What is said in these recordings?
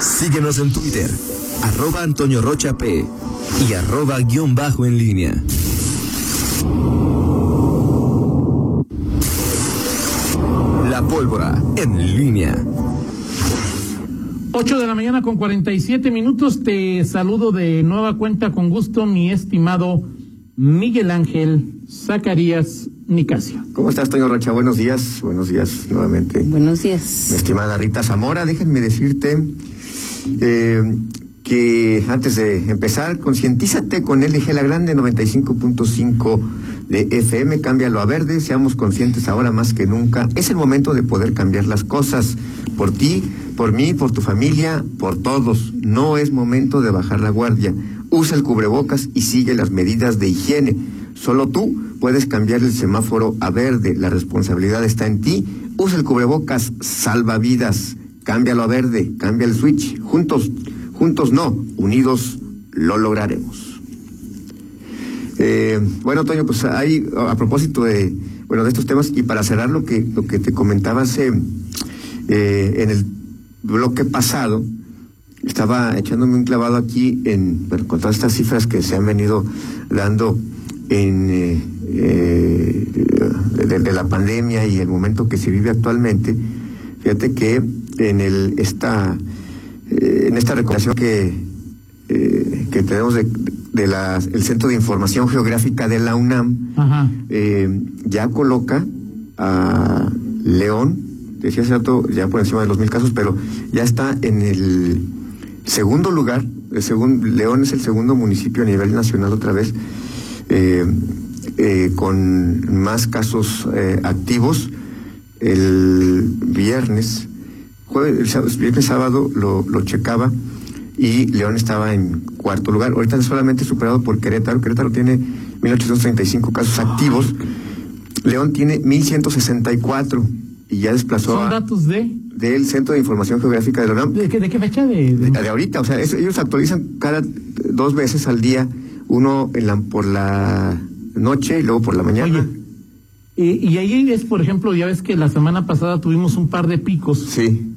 Síguenos en Twitter, arroba Antonio Rocha P y arroba guion bajo en línea. La pólvora en línea. 8 de la mañana con 47 minutos. Te saludo de nueva cuenta con gusto, mi estimado Miguel Ángel Zacarías Nicasio. ¿Cómo estás, Toño Rocha? Buenos días. Buenos días nuevamente. Buenos días. Mi estimada Rita Zamora, déjenme decirte eh, que antes de empezar, concientízate con LG La Grande 95.5 de FM, cámbialo a verde, seamos conscientes ahora más que nunca. Es el momento de poder cambiar las cosas por ti, por mí, por tu familia, por todos. No es momento de bajar la guardia. Usa el cubrebocas y sigue las medidas de higiene. Solo tú puedes cambiar el semáforo a verde. La responsabilidad está en ti. Usa el cubrebocas, salva vidas. Cámbialo a verde, cambia el switch. Juntos, juntos no, unidos lo lograremos. Eh, bueno, Toño, pues hay, a propósito de, bueno, de estos temas, y para cerrar lo que, lo que te comentaba hace, eh, en el bloque pasado, estaba echándome un clavado aquí en, bueno, con todas estas cifras que se han venido dando en, eh, de la pandemia y el momento que se vive actualmente, fíjate que en el esta eh, en esta recomendación que eh, que tenemos de, de la, el Centro de Información Geográfica de la UNAM Ajá. eh, ya coloca a León, decía hace rato, ya por encima de los mil casos, pero ya está en el segundo lugar, el segun- León es el segundo municipio a nivel nacional otra vez, eh, eh, con más casos eh, activos. El viernes, jueves, el sábado- viernes sábado lo, lo checaba y León estaba en cuarto lugar. Ahorita solamente superado por Querétaro. Querétaro tiene 1.835 casos activos. León tiene 1.164 y ya desplazó Son a- datos de, del Centro de Información Geográfica de la UNAM de, qué- de qué fecha de, de- de, de ahorita. O sea, es- ellos actualizan cada dos veces al día, uno en la, por la noche y luego por la mañana. Oye, y, y ahí es, por ejemplo, ya ves que la semana pasada tuvimos un par de picos. Sí.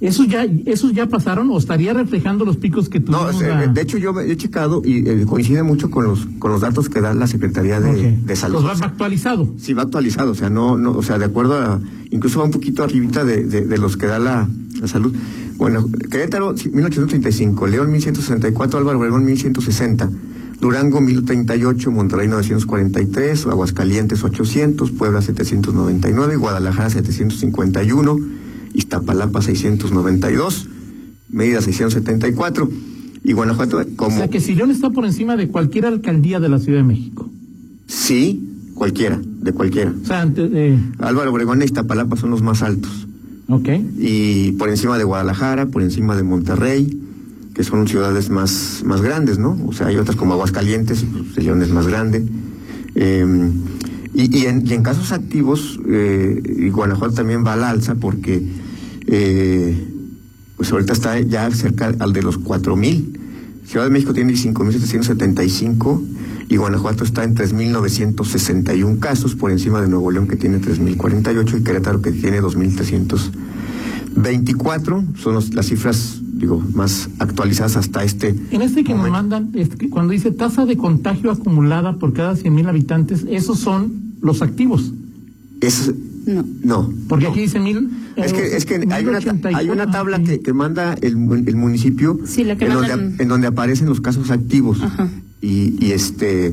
¿Esos ya, ¿Esos ya pasaron o estaría reflejando los picos que No, tuvimos? eh, la- de hecho yo he checado y eh, coincide mucho con los con los datos que da la Secretaría de, Ok. de Salud. Los va actualizado. Sí, va actualizado, o sea, no, no, o sea, de acuerdo a, incluso va un poquito arribita de, de, de los que da la, la salud. Bueno, Querétaro, sí, 1835, León 1164, Álvaro Obregón 1160, Durango 1038, Monterrey 943, Aguascalientes 800, Puebla 799, Guadalajara 751, Iztapalapa 692, Mérida 674 y Guanajuato O como sea que si León está por encima de cualquier alcaldía de la Ciudad de México. sí, cualquiera, de cualquiera. O sea, ante- eh, Álvaro Obregón e Iztapalapa son los más altos. ok. Y por encima de Guadalajara, por encima de Monterrey, que son ciudades más, más grandes, ¿no? O sea, hay otras como Aguascalientes, pues, León es más grande. Eh, y, y en, y en casos activos, eh, y Guanajuato también va al alza porque, eh, pues ahorita está ya cerca al de los 4.000. Ciudad de México tiene 5.775 y Guanajuato está en 3.961 casos, por encima de Nuevo León que tiene 3.048 y Querétaro que tiene 2.324. Son los- las cifras, digo, más actualizadas hasta este En este que nos momento. mandan, es que cuando dice tasa de contagio acumulada por cada 100 mil habitantes, esos son los activos. Es, No. no. Porque no. aquí dice mil. Es que, es que hay, una, hay una tabla que, que manda el, mu- el municipio Sí, la que en, donde, mandan. en donde aparecen los casos activos. Ajá. Y, y este.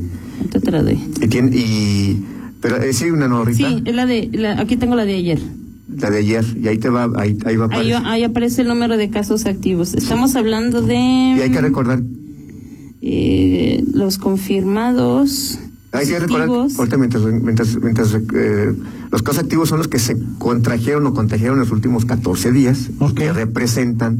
Te. Y y, pero es una norrita, Sí, es la de, la- aquí tengo la de ayer. La de ayer, y ahí te va, ahí, ahí va a Ahí, aparecer. ahí aparece el número de casos activos. Estamos hablando de Y hay que recordar, eh, los confirmados. hay que recordar, ahorita mientras, mientras, mientras eh, los casos activos son los que se contrajeron o contagiaron en los últimos 14 días, y Ok. que representan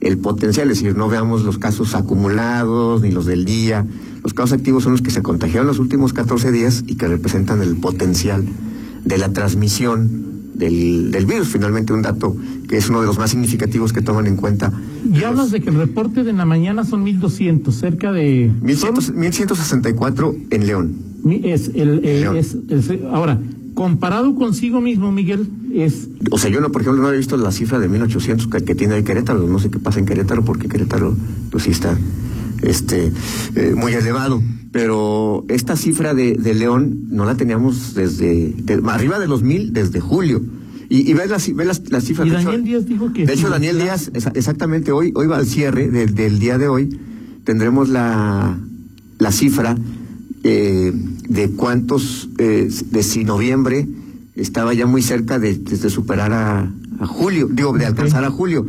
el potencial, es decir, no veamos los casos acumulados ni los del día. Los casos activos son los que se contagiaron los últimos 14 días y que representan el potencial de la transmisión del, del virus. Finalmente, un dato que es uno de los más significativos que toman en cuenta. Y hablas de que el reporte de la mañana son 1200, cerca de. 1100 1164 en León. Es el, el- León. es- es- ahora, comparado consigo mismo, Miguel, es O sea, yo no, por ejemplo, no he visto la cifra de 1800 que, que tiene hoy Querétaro. No sé qué pasa en Querétaro porque Querétaro, pues sí está este, eh, muy elevado. Pero esta cifra de, de León no la teníamos desde, de- arriba de los mil desde julio. Y, y ves las, ves las, las cifras. Y de hecho- Daniel Díaz dijo que De hecho, Daniel. Díaz, exa- exactamente hoy, hoy va al cierre del, del día de hoy. Tendremos la, la cifra eh, de cuántos, eh, de si noviembre estaba ya muy cerca de, de superar a, a julio, digo, de alcanzar a julio.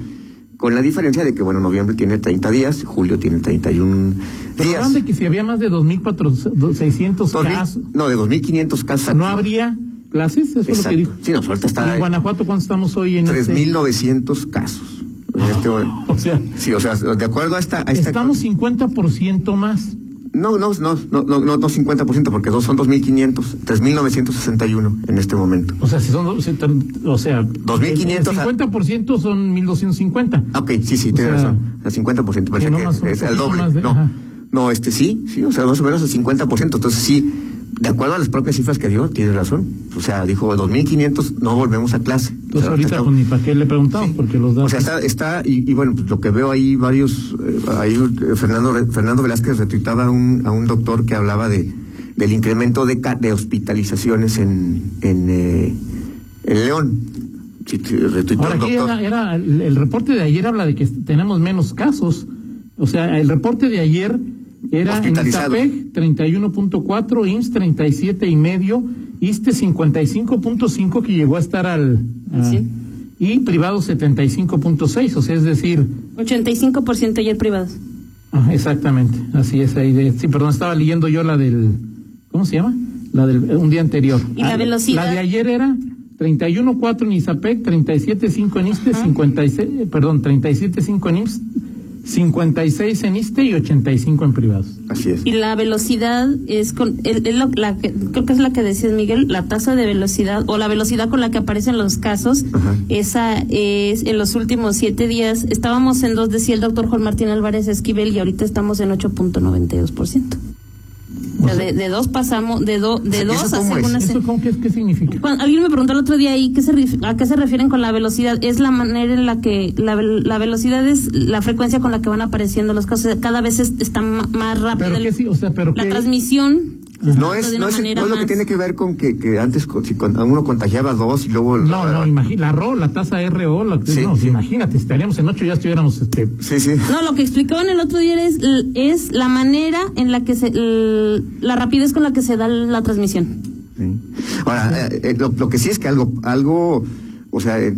Con la diferencia de que, bueno, noviembre tiene 30 días, julio tiene 31 Pero días. de que si había más de 2.600 Dos mil- casos, no, de 2.500 casos. ¿no habría clases? Eso es lo que Exacto. dijo. Sí, no, ahorita ¿Y está en Guanajuato cuánto estamos hoy en este? 3.900 casos. En este momento. O sea, Sí, o sea, de acuerdo a esta... A esta estamos 50% más. No, no, no, no, no, no, no 50%, porque dos son 2.500, 3.961 en este momento. O sea, si son, o sea, 2.500 el 50% son 1.250. Ah, Ok, sí, sí, O tiene sea, razón. El 50%, parece no que más, un es el doble. de- no, ajá. no, este sí, sí, o sea, más o menos el 50%. Entonces sí, de acuerdo a las propias cifras que dio, tiene razón. O sea, dijo 2.500, no volvemos a clase. O Entonces sea, ahorita está- pues, ni para qué le preguntamos, Sí. porque los O datos... sea, está, está y, y bueno, pues lo que veo ahí varios, eh, ahí eh, Fernando, Fernando Velázquez retuitaba a un, a un doctor que hablaba de del incremento de, de hospitalizaciones en, en, eh, en León. Ahora aquí era, era- el, el reporte de ayer habla de que tenemos menos casos. O sea, el reporte de ayer era en. Izapeg 31.4, IMSS 37 y medio, ISTE 55.5 que llegó a estar al a- Sí. y privado 75.6, o sea, es decir, 85% ayer privados. ah, exactamente, así es ahí de, sí, perdón, estaba leyendo yo la del ¿cómo se llama? La del un día anterior. ¿Y la Ah, velocidad? La de ayer era 31.4 en Izapec, 37.5 en ISTE, 56, eh, perdón, 37.5 en IMSS, 56 en ISTE y 85 en privados. Así es. Y la velocidad es con, es- es lo- la que- creo que es la que decías Miguel, la tasa de velocidad o la velocidad con la que aparecen los casos, Ajá. esa es en los últimos siete días, estábamos en dos, decía el doctor Juan Martín Álvarez Esquivel y ahorita estamos en 8.92%. O sea, de, de dos pasamos, de, do, de ¿Eso dos a según ¿Eso cómo qué significa? Cuando- alguien me preguntó el otro día ahí ¿qué se ref- a qué se refieren con la velocidad. Es la manera en la que la, la velocidad es la frecuencia con la que van apareciendo los casos. Cada vez es- está más rápido. Pero el- qué sí, o sea, pero la qué transmisión. No es, de no, es, manera no es lo que tiene que ver con que, que antes si con- uno contagiaba dos y luego... No, no, imagina, la RO, la tasa RO, la, Sí, no, sí. imagínate, estaríamos en 8 ya estuviéramos este Sí, sí. No, lo que explicaban el otro día es, es la manera en la que se, la rapidez con la que se da la transmisión. Sí. Ahora, eh, eh, lo, lo que sí es que algo, algo, o sea, eh,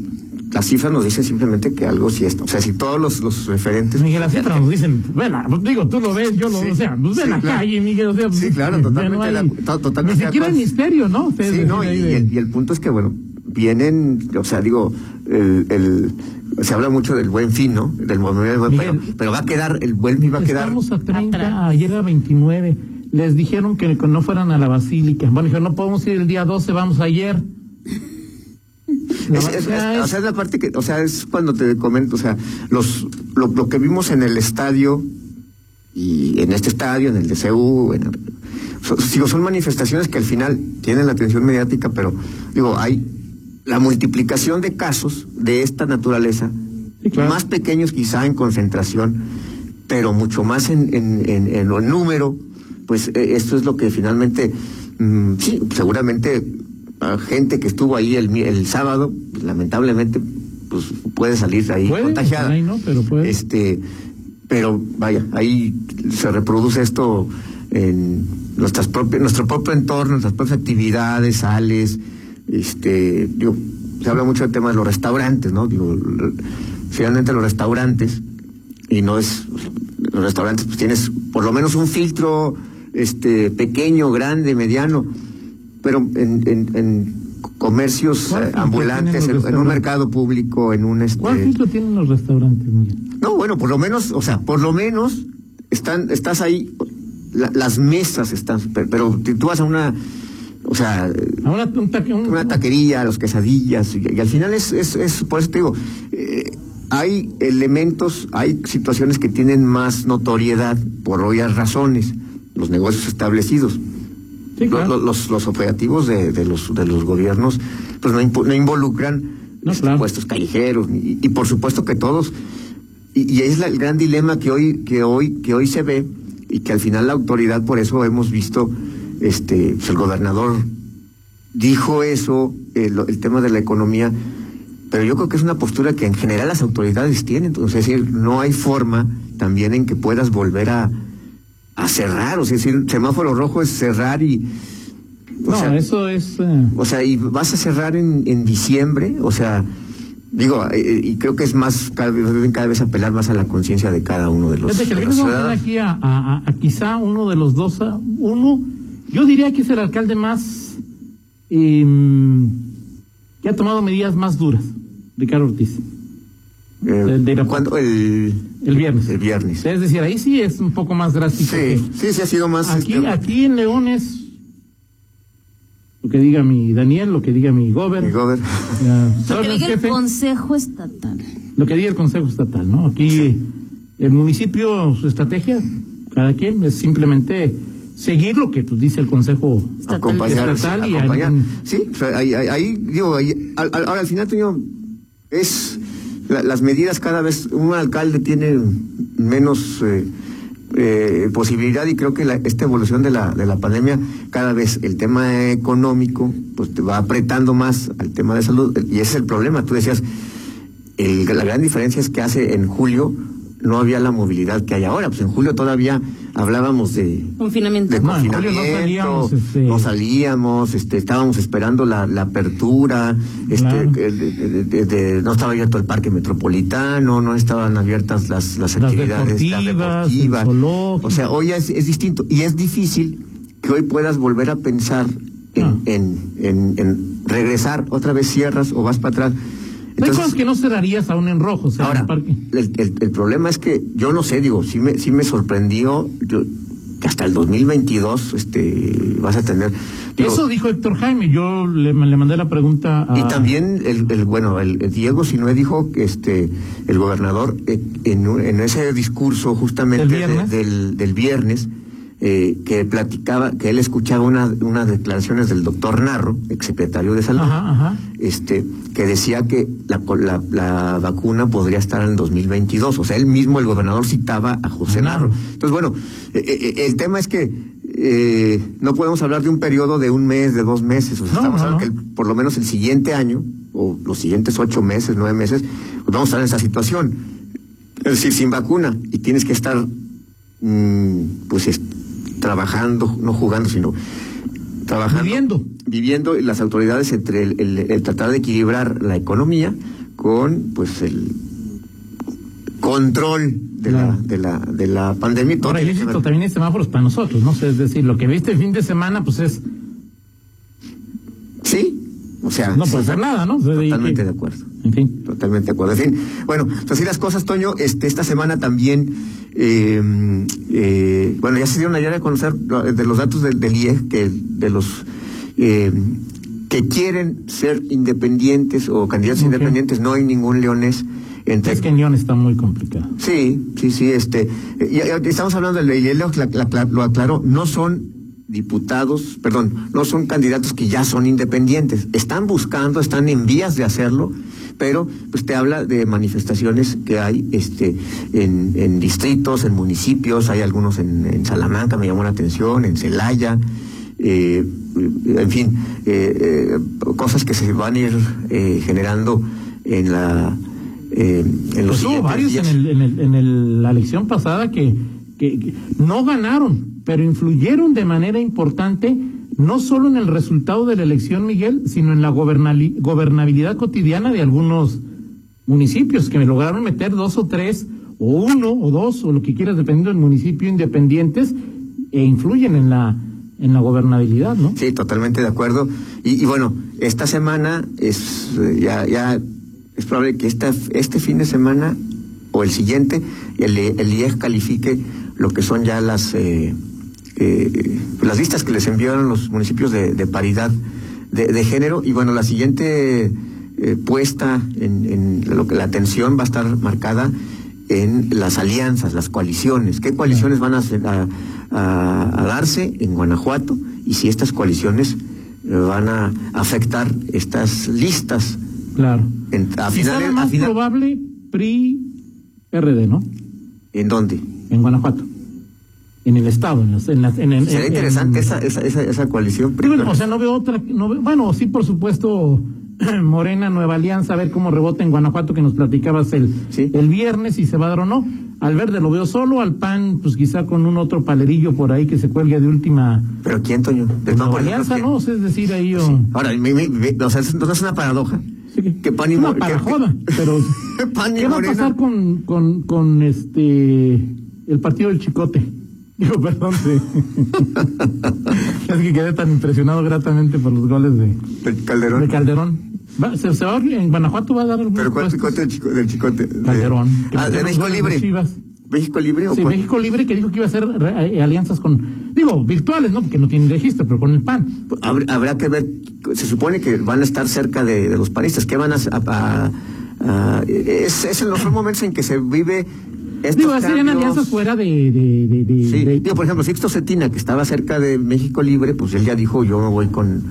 las cifras nos dicen simplemente que algo sí está. O sea, si todos los, los referentes. Miguel, las cifras nos dicen, ven, a- pues, digo, tú lo ves, yo lo Sí, o sea, pues ven sí, a la claro. calle, Miguel, o sea, Sí, pues, claro, ya totalmente to- Ni siquiera el misterio, ¿no? Ustedes Sí, no, y, el, y el punto es que, bueno, vienen, o sea, digo, el, el- se habla mucho del buen fin, ¿no? Del movimiento del buen Miguel, pero, pero va a quedar, el buen fin va a quedar. Estamos a 30, atrás. ayer era 29. Les dijeron que no fueran a la basílica. Bueno, dijeron, no podemos ir el día 12, vamos ayer. La Es- es- verdad es- o sea, es la parte que, o sea, es cuando te comento, o sea, los, lo, lo que vimos en el estadio y en este estadio, en el en el- so- digo, son manifestaciones que al final tienen la atención mediática, pero digo, hay la multiplicación de casos de esta naturaleza, Sí, claro. más pequeños quizá en concentración, pero mucho más en, en, en, en el número, pues eh, esto es lo que finalmente, mm, sí, seguramente a gente que estuvo ahí el, el sábado, pues, lamentablemente, pues puede salir ahí Puede, contagiada. y no, pero puede. Este, pero vaya, ahí se reproduce esto en nuestras propias, nuestro propio entorno, nuestras propias actividades, sales, este, digo, se habla mucho del tema de los restaurantes, ¿no? Digo, finalmente los restaurantes, y no es, los restaurantes pues tienes por lo menos un filtro, este, pequeño, grande, mediano, pero en, en, en comercios ¿Cuál eh, ambulantes, en, un mercado público, en un este. ¿Cuál filtro tienen los restaurantes, Miguel? No, bueno, por lo menos, o sea, por lo menos están, estás ahí, la- las mesas están, pero, pero tú vas a una, o sea, Ahora un taque- un- una taquería, los quesadillas, y, y al final es, es, es, por eso te digo, eh, hay elementos, hay situaciones que tienen más notoriedad por obvias razones, los negocios establecidos. Sí, claro. Los, los, los operativos de, de, los, de los gobiernos pues no, involucran No, este, claro. puestos callejeros y, y por supuesto que todos y, y es la- el gran dilema que hoy que hoy que hoy se ve y que al final la autoridad por eso hemos visto este pues, el gobernador dijo eso el, el tema de la economía pero yo creo que es una postura que en general las autoridades tienen entonces es decir no hay forma también en que puedas volver a a cerrar o sea decir semáforo rojo es cerrar y o No, sea, eso es. eh, o sea, y vas a cerrar en, en diciembre, o sea, digo, eh, y creo que es más, cada vez, cada vez apelar más a la conciencia de cada uno de los, Fíjate que el vamos a aquí a, a- a- a quizá uno de los dos, a- uno, yo diría que es el alcalde más, em, que ha tomado medidas más duras, Ricardo Ortiz, Eh, de- de. ¿cuándo? El, el viernes. El viernes. Es decir, ahí sí es un poco más drástico. Sí, sí, sí ha sido más. Aquí, este, aquí en León es lo que diga mi Daniel, lo que diga mi gober, mi gober. ya, Lo que ¿sabes, diga el jefe? Consejo Estatal. lo que diga el Consejo Estatal, ¿no? Aquí el municipio, su estrategia, cada quien es simplemente seguir lo que pues, dice el Consejo. Estatal. acompañar, Estatal y acompañar. Sí, o sea, ahí, ahí, ahí, digo, ahí, al- al- ahora al final, Toño, es la- las medidas cada vez, un alcalde tiene menos eh, eh, posibilidad y creo que la- esta evolución de la, de la pandemia, cada vez el tema económico, pues te va apretando más al tema de salud y ese es el problema. Tú decías, el- la gran diferencia es que hace en julio no había la movilidad que hay ahora, pues en julio todavía hablábamos de Confinamiento. de No, en julio no confinamiento, salíamos, este- no salíamos, este, estábamos esperando la, la apertura, este, Claro. de- de- de- de- no estaba abierto el parque metropolitano, no estaban abiertas las, las Las actividades deportivas. O sea, hoy es, es distinto y es difícil que hoy puedas volver a pensar en, Ah. en, en, en regresar, otra vez cierras o vas para atrás. Hay Entonces, cosas que no cerrarías aún en rojo, o sea, en Ahora, el parque. el, el- el problema es que yo no sé, digo, sí me, sí me sorprendió yo, que hasta el 2022 este, vas a tener. digo, Eso dijo Héctor Jaime, yo le, le mandé la pregunta a... y también el, el bueno el, el Diego Sinue dijo que este el gobernador eh, en, en ese discurso justamente del viernes eh, que platicaba que él escuchaba una, unas declaraciones del doctor Narro exsecretario de salud Ajá, ajá. este que decía que la, la, la vacuna podría estar en el 2022 o sea él mismo el gobernador citaba a José Narro. Narro entonces bueno eh, eh, el tema es que eh, no podemos hablar de un periodo de un mes de dos meses o sea No, estamos no, hablando no. que el- por lo menos el siguiente año o los siguientes ocho meses nueve meses pues vamos a estar en esa situación es decir sin vacuna y tienes que estar mm, pues es- trabajando no jugando sino trabajando Viviendo. viviendo las autoridades entre el, el- el tratar de equilibrar la economía con pues el control de la de la de la pandemia Ahora, ilícito también hay semáforos para nosotros, ¿no? Es decir, lo que viste el fin de semana, pues es... sí o sea No puede hacer nada, ¿no? De- totalmente de acuerdo En fin. Totalmente de acuerdo. En fin, bueno, pues así las cosas, Toño. Este, esta semana también, eh, eh, bueno, ya se dieron ayer a conocer de los datos del, del IEG, que de los eh, que quieren ser independientes o candidatos independientes, no hay ningún leonés entre Es que en León está muy complicado. Sí, sí, sí, este, eh, ya estamos hablando de y él lo, la- la- lo aclaró, no son diputados, perdón, no son candidatos que ya son independientes, están buscando, están en vías de hacerlo, pero pues te habla de manifestaciones que hay este en, en distritos, en municipios, hay algunos en, en Salamanca, me llamó la atención, en Celaya, eh, en fin, eh, eh, cosas que se van a ir eh, generando en la en los Pues hubo varios días. en, el, en, el, en el- la elección pasada que, que- que no ganaron, pero influyeron de manera importante no solo en el resultado de la elección, Miguel, sino en la gobernabilidad cotidiana de algunos municipios que lograron meter dos o tres, o uno o dos, o lo que quieras, dependiendo del municipio, independientes, e influyen en la, en la gobernabilidad, ¿no? Sí, totalmente de acuerdo. Y, y bueno, esta semana es eh, ya, ya es probable que esta, este fin de semana o el siguiente el, el IEG califique lo que son ya las eh, eh, las listas que les enviaron los municipios de, de paridad de, de género y bueno la siguiente eh, puesta en, en lo que la atención va a estar marcada en las alianzas, las coaliciones. ¿Qué coaliciones van a, hacer- a, a- a darse en Guanajuato y si estas coaliciones eh, van a afectar estas listas. Claro. En, a finales, a más final- probable, PRI, RD, ¿no? ¿En dónde? En Guanajuato. En el estado, en las, en las- en- en- interesante esa, esa, esa, esa coalición. Bueno, o sea, no veo otra, no veo- bueno, sí, por supuesto, Morena, Nueva Alianza, a ver cómo rebota en Guanajuato, que nos platicabas el, Sí. el viernes, si se va a dar o no. Al verde lo veo solo, al PAN, pues quizá con un otro palerillo por ahí que se cuelgue de última ¿Pero quién, Toño? PAN, Nueva Alianza. ¿no? O sea, es decir, ahí o... Ahora, me- me- me- o sea, es- no es una paradoja. Sí, que- Que pan y una que- parajoda, pero Pan y ¿qué va a pasar con, con, con este el partido del Chicote? Digo, perdón, sí. es que quedé tan impresionado gratamente por los goles de, Calderón. de Calderón. Va- se, se va a- en Guanajuato va a dar ¿Pero cuál chicote del, chico, del chicote? De- Calderón. que Ah, de México Libre. ¿México Libre o Sí, cuál? México Libre que dijo que iba a hacer re- eh, alianzas con, digo, virtuales, ¿no? Porque no tienen registro, pero con el PAN. Habr- Habrá que ver, se supone que van a estar cerca de, de los panistas. ¿Qué van a...? a- a- a- es, es en los momentos en que se vive... Estos Digo, serían cambios. alianzas fuera de... de, de, de- Sí, digo, por ejemplo, Sixto Cetina, que estaba cerca de México Libre, pues él ya dijo, yo me voy con...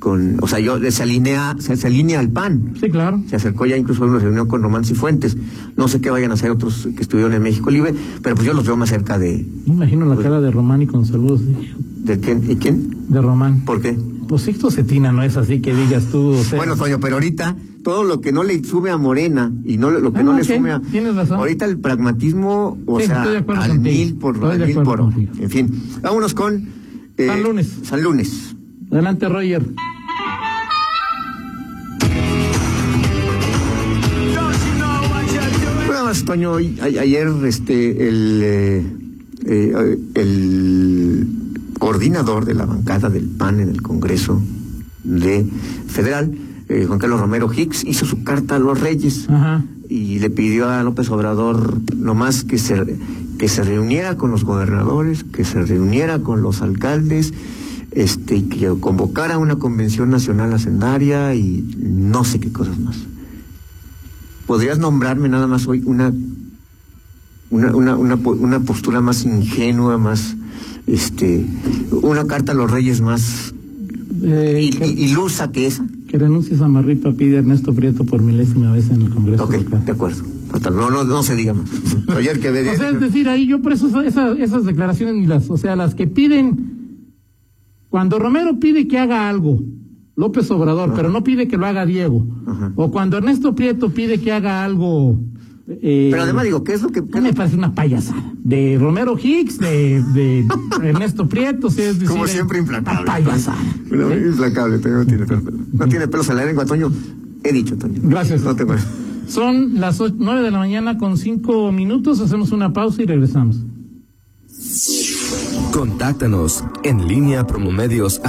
con o sea, yo se alinea, se, se alinea al PAN. sí, claro. Se acercó ya incluso a una reunión con Román Cifuentes. No sé qué vayan a hacer otros que estuvieron en México Libre, pero pues yo los veo más cerca de... Me imagino la cara de Román y con saludos de, ¿De quién? ¿Y quién? de Román. ¿Por qué? Pues Sixto Cetina no es así que digas tú. o sea, Bueno, Toño, pero ahorita todo lo que no le sube a Morena y no lo que Ah, no le ok, sume a... tienes razón. Ahorita el pragmatismo, o Sí, sea, estoy de acuerdo al mil por, Estoy al de mil por contigo. En fin, vámonos con... eh, San Lunes. San Lunes. Adelante, Roger. Toño, hoy- a- ayer este, el, eh, eh, el coordinador de la bancada del PAN en el Congreso de Federal, eh, Juan Carlos Romero Hicks, hizo su carta a los reyes Ajá. y le pidió a López Obrador nomás que se, que se reuniera con los gobernadores, que se reuniera con los alcaldes, este, que convocara una convención nacional hacendaria y no sé qué cosas más. ¿Podrías nombrarme nada más hoy una una, una, una, po- una postura más ingenua, más este una carta a los reyes más Eh, il- ilusa que esa? que renuncies a Marripa pide Ernesto Prieto por milésima vez en el Congreso. Ok, local. de acuerdo. No, no, no se diga más. Ayer que ve O sea, es decir, ahí yo por eso esa- esa- esas declaraciones ni las, o sea, las que piden, cuando Romero pide que haga algo, López Obrador, pero no pide que lo haga Diego, Ajá. o cuando Ernesto Prieto pide que haga algo, eh, Pero además digo, ¿qué es lo que qué me parece una payasada. De Romero Hicks, de, de Ernesto Prieto, sea, es decir, Como es siempre, una implacable. payasada. Una- ¿sí? implacable, no tiene pelos. No tiene pelos en la lengua, Toño. He dicho, Toño. Gracias. No te Son las ocho- nueve de la mañana con cinco minutos, hacemos una pausa y regresamos. Contáctanos en línea promomedios